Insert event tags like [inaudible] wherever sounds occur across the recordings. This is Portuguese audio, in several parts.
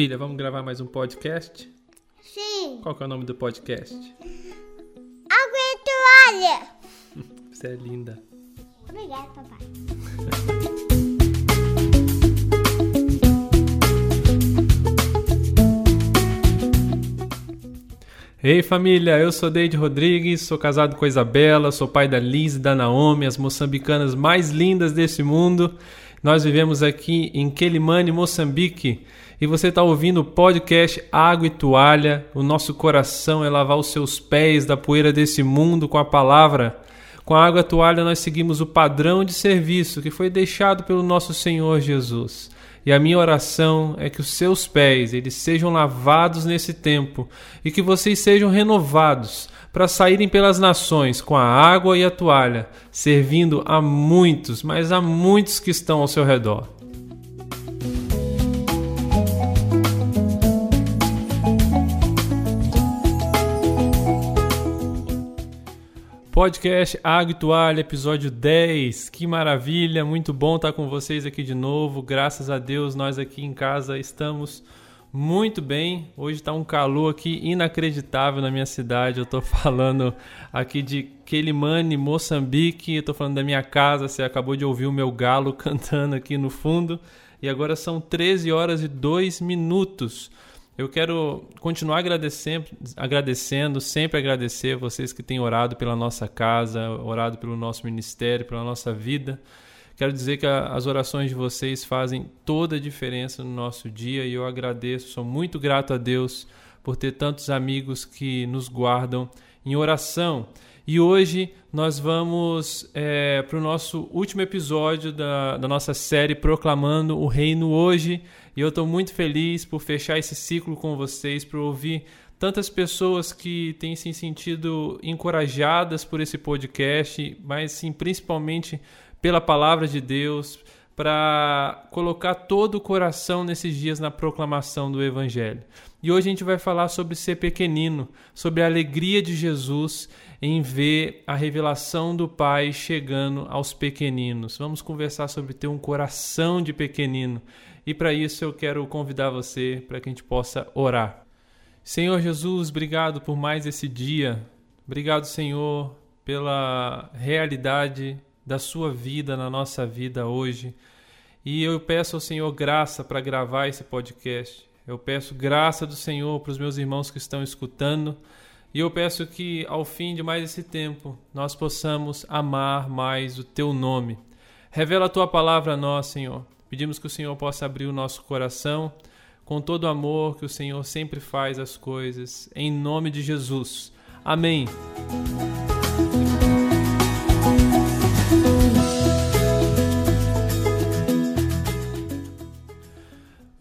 Filha, vamos gravar mais um podcast? Sim. Qual que é o nome do podcast? Água e toalha. [laughs] Você é linda. Obrigada, papai. Ei família, eu sou Deide Rodrigues, sou casado com a Isabela, sou pai da Liz e da Naomi, as moçambicanas mais lindas desse mundo. Nós vivemos aqui em Quelimane, Moçambique, e você está ouvindo o podcast Água e Toalha. O nosso coração é lavar os seus pés da poeira desse mundo com a palavra. Com a água e toalha nós seguimos o padrão de serviço que foi deixado pelo nosso Senhor Jesus. E a minha oração é que os seus pés eles sejam lavados nesse tempo e que vocês sejam renovados para saírem pelas nações com a água e a toalha, servindo a muitos, mas a muitos que estão ao seu redor. Podcast Água e Toalha, episódio 10. Que maravilha, muito bom estar com vocês aqui de novo. Graças a Deus, nós aqui em casa estamos muito bem. Hoje está um calor aqui inacreditável na minha cidade. Eu estou [laughs] falando aqui de Quelimane, Moçambique. Estou falando da minha casa. Você acabou de ouvir o meu galo [laughs] cantando aqui no fundo. E agora são 13 horas e 2 minutos. Eu quero continuar agradecendo, agradecendo, sempre agradecer vocês que têm orado pela nossa casa, orado pelo nosso ministério, pela nossa vida. Quero dizer que as orações de vocês fazem toda a diferença no nosso dia e eu agradeço, sou muito grato a Deus por ter tantos amigos que nos guardam em oração. E hoje nós vamos é, para o nosso último episódio da, da nossa série Proclamando o Reino Hoje. E eu estou muito feliz por fechar esse ciclo com vocês, por ouvir tantas pessoas que têm se sentido encorajadas por esse podcast, mas sim, principalmente pela palavra de Deus, para colocar todo o coração nesses dias na proclamação do Evangelho. E hoje a gente vai falar sobre ser pequenino, sobre a alegria de Jesus em ver a revelação do Pai chegando aos pequeninos. Vamos conversar sobre ter um coração de pequenino. E para isso eu quero convidar você para que a gente possa orar. Senhor Jesus, obrigado por mais esse dia. Obrigado, Senhor, pela realidade da sua vida na nossa vida hoje. E eu peço ao Senhor graça para gravar esse podcast. Eu peço graça do Senhor para os meus irmãos que estão escutando. E eu peço que ao fim de mais esse tempo nós possamos amar mais o teu nome. Revela a tua palavra a nós, Senhor. Pedimos que o Senhor possa abrir o nosso coração com todo o amor que o Senhor sempre faz as coisas. Em nome de Jesus. Amém.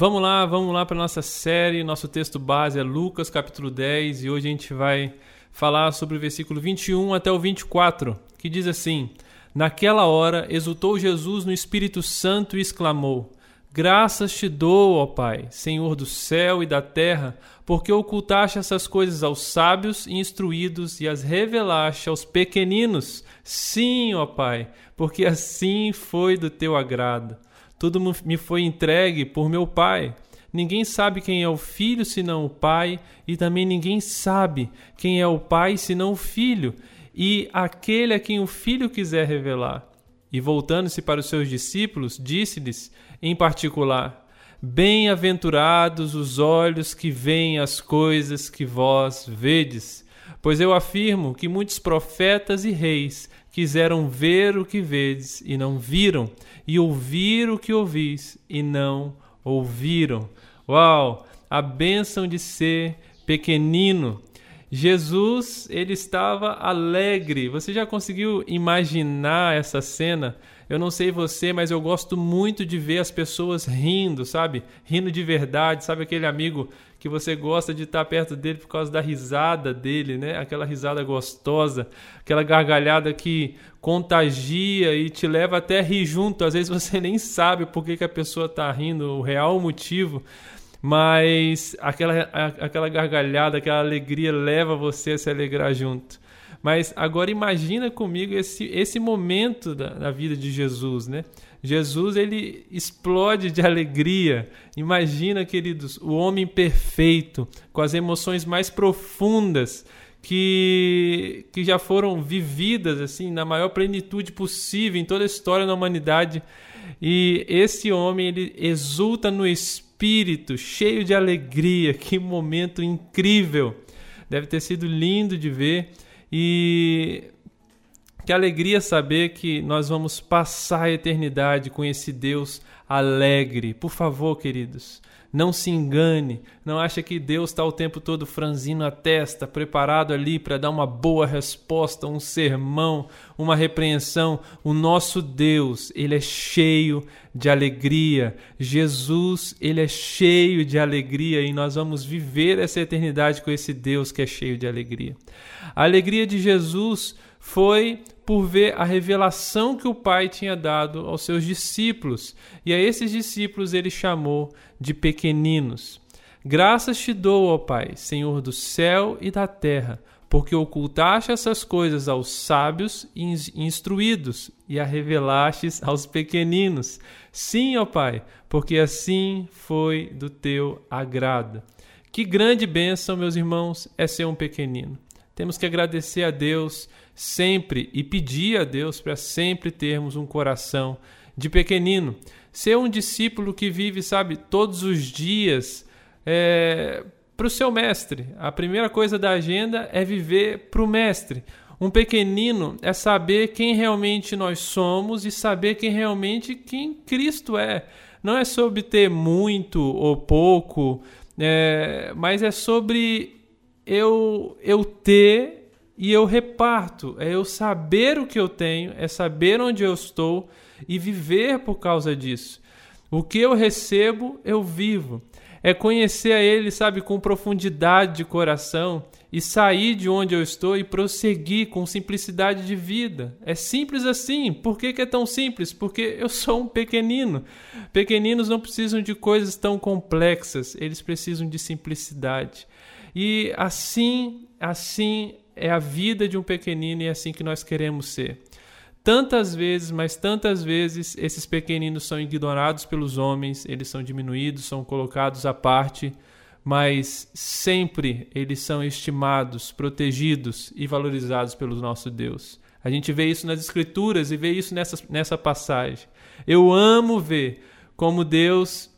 Vamos lá, vamos lá para nossa série. Nosso texto base é Lucas capítulo 10 e hoje a gente vai falar sobre o versículo 21 até o 24, que diz assim: Naquela hora exultou Jesus no Espírito Santo e exclamou: Graças te dou, ó Pai, Senhor do céu e da terra, porque ocultaste essas coisas aos sábios e instruídos e as revelaste aos pequeninos. Sim, ó Pai, porque assim foi do teu agrado. Tudo me foi entregue por meu Pai. Ninguém sabe quem é o filho senão o Pai, e também ninguém sabe quem é o Pai senão o filho, e aquele a quem o filho quiser revelar. E voltando-se para os seus discípulos, disse-lhes em particular: Bem-aventurados os olhos que veem as coisas que vós vedes. Pois eu afirmo que muitos profetas e reis quiseram ver o que vedes e não viram, e ouvir o que ouvis e não ouviram. Uau! A bênção de ser pequenino. Jesus, ele estava alegre. Você já conseguiu imaginar essa cena? Eu não sei você, mas eu gosto muito de ver as pessoas rindo, sabe? Rindo de verdade, sabe aquele amigo que você gosta de estar perto dele por causa da risada dele, né? Aquela risada gostosa, aquela gargalhada que contagia e te leva até a rir junto. Às vezes você [laughs] nem sabe por que, que a pessoa está rindo, o real motivo, mas aquela, aquela gargalhada, aquela alegria leva você a se alegrar junto. Mas agora imagina comigo esse, esse momento da, da vida de Jesus, né? Jesus ele explode de alegria. Imagina, queridos, o homem perfeito, com as emoções mais profundas que, que já foram vividas assim na maior plenitude possível em toda a história da humanidade. E esse homem ele exulta no espírito, cheio de alegria. [laughs] Que momento incrível! Deve ter sido lindo de ver e que alegria saber que nós vamos passar a eternidade com esse Deus alegre. Por favor, queridos, não se engane, não acha que Deus está o tempo todo franzindo a testa, preparado ali para dar uma boa resposta, um sermão, uma repreensão. O nosso Deus, ele é cheio de alegria. Jesus, ele é cheio de alegria e nós vamos viver essa eternidade com esse Deus que é cheio de alegria. A alegria de Jesus foi por ver a revelação que o Pai tinha dado aos seus discípulos, e a esses discípulos ele chamou de pequeninos. Graças te dou, ó Pai, Senhor do céu e da terra, porque ocultaste essas coisas aos sábios e instruídos e a revelastes aos pequeninos. Sim, ó Pai, porque assim foi do teu agrado. Que grande bênção, meus irmãos, é ser um pequenino. Temos que agradecer a Deus sempre e pedir a Deus para sempre termos um coração de pequenino. Ser um discípulo que vive, sabe, todos os dias é, para o seu mestre. A primeira coisa da agenda é viver para o mestre. Um pequenino é saber quem realmente nós somos e saber quem realmente quem Cristo é. Não é sobre ter muito ou pouco, é, mas é sobre eu, eu ter e eu reparto. É eu saber o que eu tenho, é saber onde eu estou e viver por causa disso. O que eu recebo, eu vivo. É conhecer a Ele, sabe, com profundidade de coração e sair de onde eu estou e prosseguir com simplicidade de vida. É simples assim. Por que, que é tão simples? Porque eu sou um pequenino. Pequeninos não precisam de coisas tão complexas, eles precisam de simplicidade. E assim, assim é a vida de um pequenino e é assim que nós queremos ser. Tantas vezes, mas tantas vezes, esses pequeninos são ignorados pelos homens, eles são diminuídos, são colocados à parte, mas sempre eles são estimados, protegidos e valorizados pelo nosso Deus. A gente vê isso nas Escrituras e vê isso nessa, nessa passagem. Eu amo ver como Deus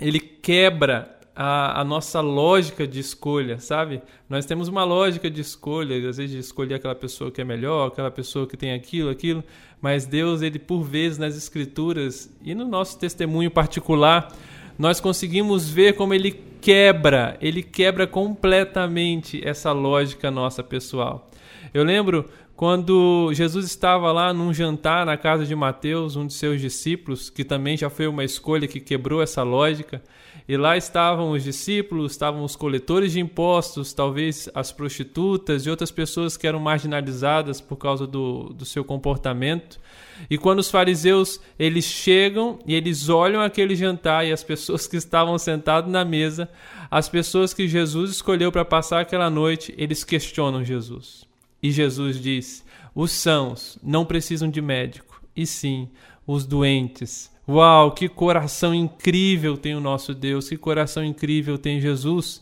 ele quebra a, a, nossa lógica de escolha, sabe? Nós temos uma lógica de escolha, às vezes de escolher aquela pessoa que é melhor, aquela pessoa que tem aquilo, aquilo, mas Deus, ele por vezes nas escrituras e no nosso testemunho particular, nós conseguimos ver como ele quebra, ele quebra completamente essa lógica nossa pessoal. Eu lembro quando Jesus estava lá num jantar na casa de Mateus, um de seus discípulos, que também já foi uma escolha que quebrou essa lógica, e lá estavam os discípulos, estavam os coletores de impostos, talvez as prostitutas e outras pessoas que eram marginalizadas por causa do, do seu comportamento. E quando os fariseus eles chegam e eles olham aquele jantar e as pessoas que estavam sentadas na mesa, as pessoas que Jesus escolheu para passar aquela noite, eles questionam Jesus. E Jesus diz: os sãos não precisam de médico, e sim os doentes. Uau, que coração incrível tem o nosso Deus, que coração incrível tem Jesus.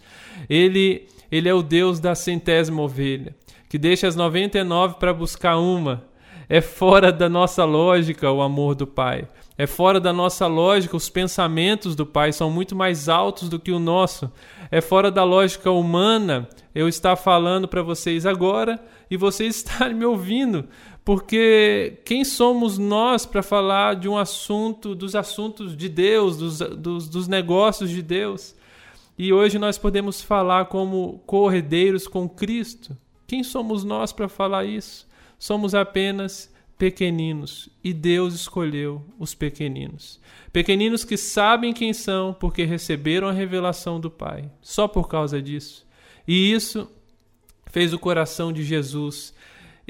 Ele, ele é o Deus da centésima ovelha, que deixa as 99 para buscar uma. É fora da nossa lógica o amor do Pai. É fora da nossa lógica, os pensamentos do Pai são muito mais altos do que o nosso. É fora da lógica humana eu estar falando para vocês agora e vocês [laughs] estarem me ouvindo. Porque quem somos nós para falar de um assunto, dos assuntos de Deus, dos, dos, dos negócios de Deus? E hoje nós podemos falar como corredeiros com Cristo. Quem somos nós para falar isso? Somos apenas pequeninos e Deus escolheu os pequeninos. Pequeninos que sabem quem são porque receberam a revelação do Pai, só por causa disso. E isso fez o coração de Jesus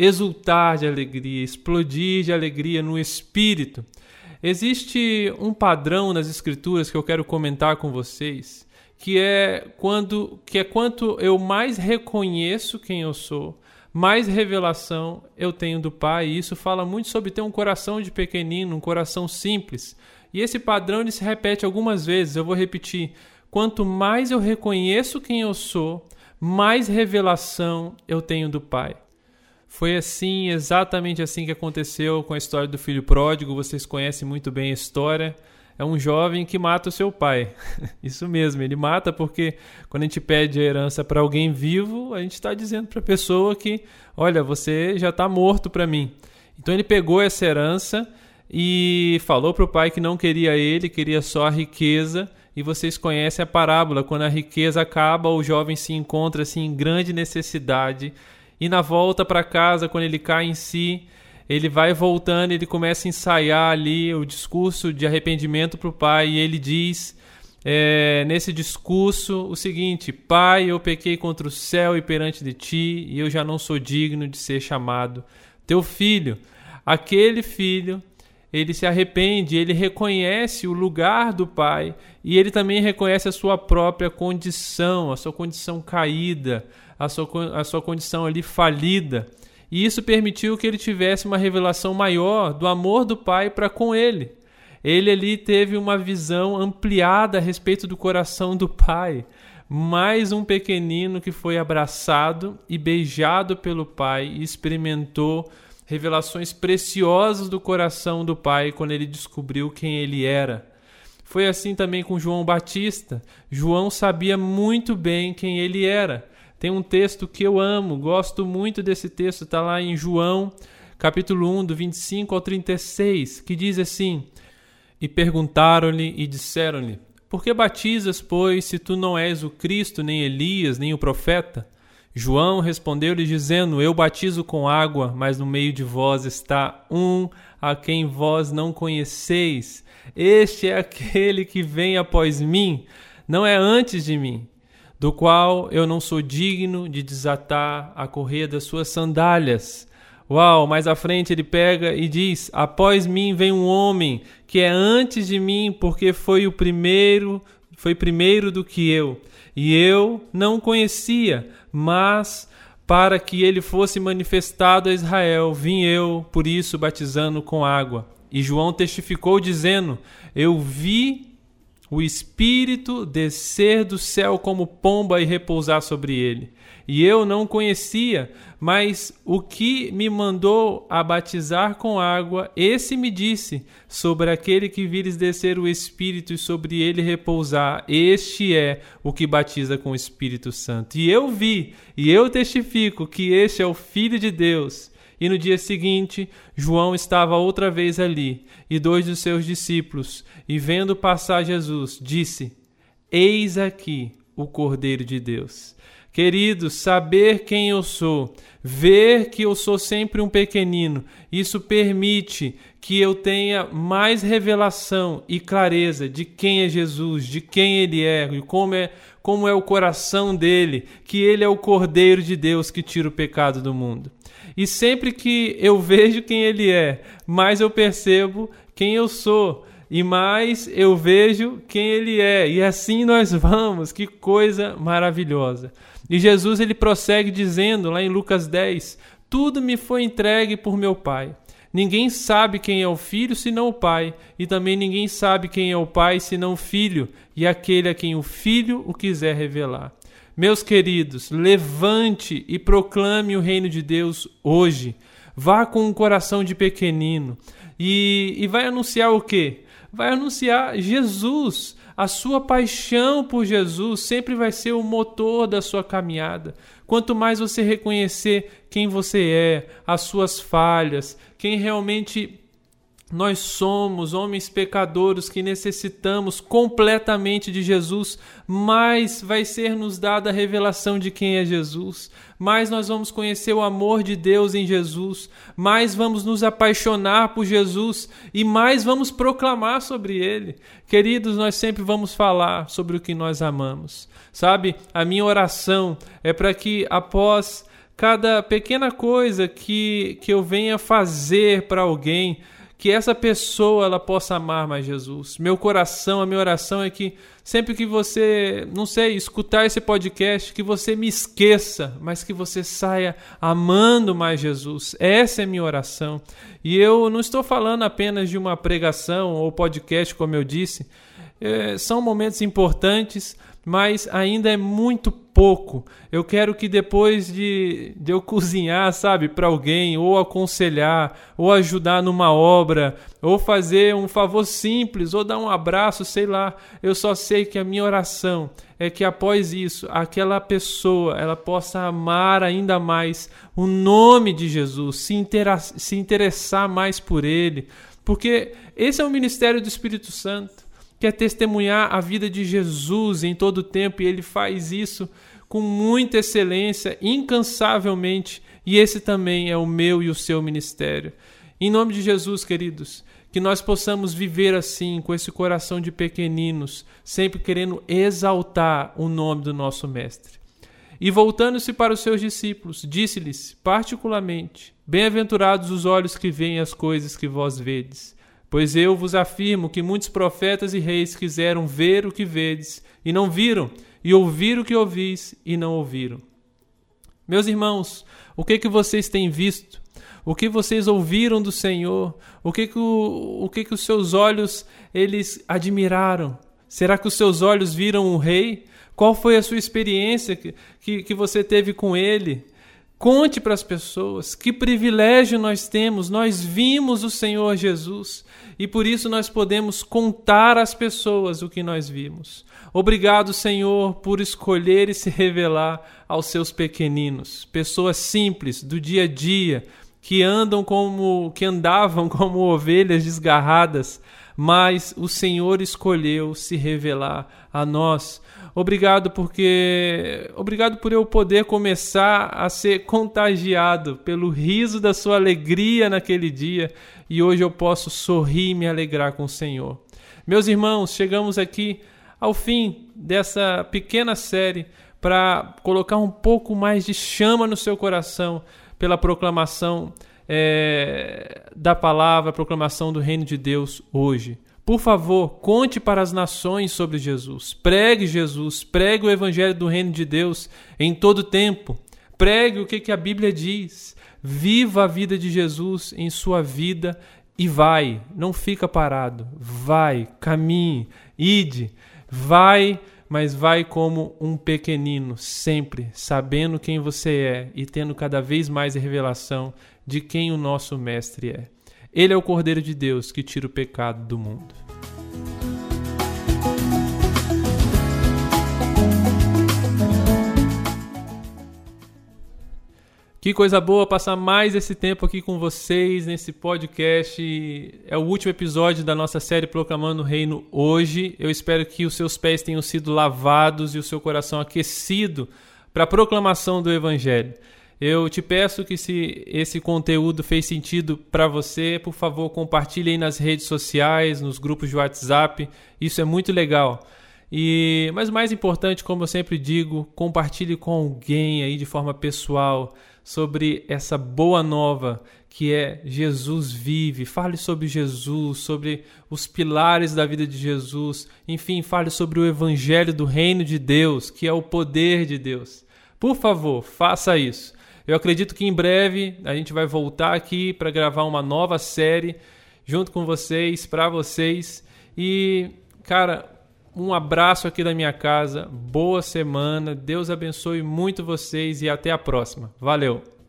exultar de alegria, explodir de alegria no espírito. Existe um padrão nas escrituras que eu quero comentar com vocês, que é quando que é quanto eu mais reconheço quem eu sou, mais revelação eu tenho do Pai. E isso fala muito sobre ter um coração de pequenino, um coração simples. E esse padrão ele se repete algumas vezes. Eu vou repetir. Quanto mais eu reconheço quem eu sou, mais revelação eu tenho do Pai. Foi assim, exatamente assim que aconteceu com a história do filho pródigo. Vocês conhecem muito bem a história. É um jovem que mata o seu pai. [laughs] Isso mesmo, ele mata porque quando a gente pede a herança para alguém vivo, a gente está dizendo para a pessoa que, olha, você já está morto para mim. Então ele pegou essa herança e falou para o pai que não queria ele, queria só a riqueza. E vocês conhecem a parábola: quando a riqueza acaba, o jovem se encontra assim, em grande necessidade e na volta para casa, quando ele cai em si, ele vai voltando, ele começa a ensaiar ali o discurso de arrependimento para o pai, e ele diz é, nesse discurso o seguinte: Pai, eu pequei contra o céu e perante de ti, e eu já não sou digno de ser chamado teu filho. Aquele filho, ele se arrepende, ele reconhece o lugar do pai, e ele também reconhece a sua própria condição, a sua condição caída, a sua, a sua condição ali falida. E isso permitiu que ele tivesse uma revelação maior do amor do Pai para com ele. Ele ali teve uma visão ampliada a respeito do coração do Pai. Mais um pequenino que foi abraçado e beijado pelo Pai e experimentou revelações preciosas do coração do Pai quando ele descobriu quem ele era. Foi assim também com João Batista. João sabia muito bem quem ele era. Tem um texto que eu amo, gosto muito desse texto, está lá em João, capítulo 1, do 25 ao 36, que diz assim: E perguntaram-lhe e disseram-lhe: Por que batizas, pois, se tu não és o Cristo, nem Elias, nem o profeta? João respondeu-lhe, dizendo: Eu batizo com água, mas no meio de vós está um a quem vós não conheceis. Este é aquele que vem após mim, não é antes de mim do qual eu não sou digno de desatar a correia das suas sandálias. Uau, mais à frente ele pega e diz: Após mim vem um homem que é antes de mim, porque foi o primeiro, foi primeiro do que eu. E eu não conhecia, mas para que ele fosse manifestado a Israel, vim eu, por isso batizando com água. E João testificou dizendo: Eu vi o Espírito descer do céu como pomba e repousar sobre ele. E eu não conhecia, mas o que me mandou a batizar com água, esse me disse: sobre aquele que vires descer o Espírito e sobre ele repousar, este é o que batiza com o Espírito Santo. E eu vi, e eu testifico que este é o Filho de Deus. E no dia seguinte, João estava outra vez ali, e dois dos seus discípulos, e vendo passar Jesus, disse: Eis aqui o Cordeiro de Deus. Queridos, saber quem eu sou, ver que eu sou sempre um pequenino, isso permite que eu tenha mais revelação e clareza de quem é Jesus, de quem ele é e como é, como é o coração dele, que ele é o Cordeiro de Deus que tira o pecado do mundo. E sempre que eu vejo quem ele é, mais eu percebo quem eu sou e mais eu vejo quem ele é. E assim nós vamos. Que coisa maravilhosa. E Jesus ele prossegue dizendo lá em Lucas 10: Tudo me foi entregue por meu Pai. Ninguém sabe quem é o filho senão o pai, e também ninguém sabe quem é o pai senão o filho, e aquele a quem o filho o quiser revelar. Meus queridos, levante e proclame o reino de Deus hoje. Vá com um coração de pequenino e, e vai anunciar o quê? Vai anunciar Jesus. A sua paixão por Jesus sempre vai ser o motor da sua caminhada. Quanto mais você reconhecer quem você é, as suas falhas, quem realmente nós somos homens pecadores que necessitamos completamente de Jesus, mais vai ser nos dada a revelação de quem é Jesus, mais nós vamos conhecer o amor de Deus em Jesus, mais vamos nos apaixonar por Jesus e mais vamos proclamar sobre ele. Queridos, nós sempre vamos falar sobre o que nós amamos. Sabe? A minha oração é para que após cada pequena coisa que, que eu venha fazer para alguém, que essa pessoa ela possa amar mais Jesus. Meu coração, a minha oração é que sempre que você, não sei, escutar esse podcast, que você me esqueça, mas que você saia amando mais Jesus. Essa é a minha oração. E eu não estou falando apenas de uma pregação ou podcast, como eu disse. É, são momentos importantes, mas ainda é muito pouco. Eu quero que depois de, de eu cozinhar, sabe, para alguém, ou aconselhar, ou ajudar numa obra, ou fazer um favor simples, ou dar um abraço, sei lá, eu só sei que a minha oração é que após isso, aquela pessoa ela possa amar ainda mais o nome de Jesus, se, se interessar mais por ele, porque esse é o ministério do Espírito Santo quer testemunhar a vida de Jesus em todo o tempo e ele faz isso com muita excelência, incansavelmente, e esse também é o meu e o seu ministério. Em nome de Jesus, queridos, que nós possamos viver assim, com esse coração de pequeninos, sempre querendo exaltar o nome do nosso Mestre. E voltando-se para os seus discípulos, disse-lhes, particularmente: Bem-aventurados os olhos que veem as coisas que vós vedes Pois eu vos afirmo que muitos profetas e reis quiseram ver o que vedes e não viram, e ouvir o que ouvis e não ouviram. Meus irmãos, o que que vocês têm visto? O que vocês ouviram do Senhor? O que que, o, o que, que os seus olhos eles admiraram? Será que os seus olhos viram um rei? Qual foi a sua experiência que, que, que você teve com ele? Conte para as pessoas que privilégio nós temos. Nós vimos o Senhor Jesus e por isso nós podemos contar às pessoas o que nós vimos. Obrigado, Senhor, por escolher e se revelar aos seus pequeninos, pessoas simples do dia a dia que andam como que andavam [laughs] como ovelhas desgarradas, mas o Senhor escolheu se revelar a nós. Obrigado porque obrigado por eu poder começar a ser contagiado pelo riso da sua alegria naquele dia e hoje eu posso sorrir e me alegrar com o Senhor. Meus irmãos, chegamos aqui ao fim dessa pequena série para colocar um pouco mais de chama no seu coração pela proclamação é, da palavra, proclamação do reino de Deus hoje. Por favor, conte para as nações sobre Jesus. Pregue Jesus, pregue o evangelho do reino de Deus em todo tempo. Pregue o que, que a Bíblia diz. Viva a vida de Jesus em sua vida e vai, não fica parado. Vai, caminhe, ide, vai, mas vai como um pequenino, sempre sabendo quem você é e tendo cada vez mais revelação de quem o nosso mestre é. Ele é o Cordeiro de Deus que tira o pecado do mundo. Que coisa boa passar mais esse tempo aqui com vocês nesse podcast. É o último episódio da nossa série Proclamando o Reino hoje. Eu espero que os seus pés tenham sido lavados e o seu coração aquecido para a proclamação do Evangelho. Eu te peço que se esse conteúdo fez sentido para você, por favor, compartilhe aí nas redes sociais, nos grupos de WhatsApp. Isso é muito legal. E mas mais importante, como eu sempre digo, compartilhe com alguém aí de forma pessoal sobre essa boa nova que é Jesus vive. Fale sobre Jesus, sobre os pilares da vida de Jesus. Enfim, fale sobre o evangelho do reino de Deus, que é o poder de Deus. Por favor, faça isso. Eu acredito que em breve a gente vai voltar aqui para gravar uma nova série junto com vocês, para vocês. E, cara, um abraço aqui da minha casa. Boa semana. Deus abençoe muito vocês e até a próxima. Valeu!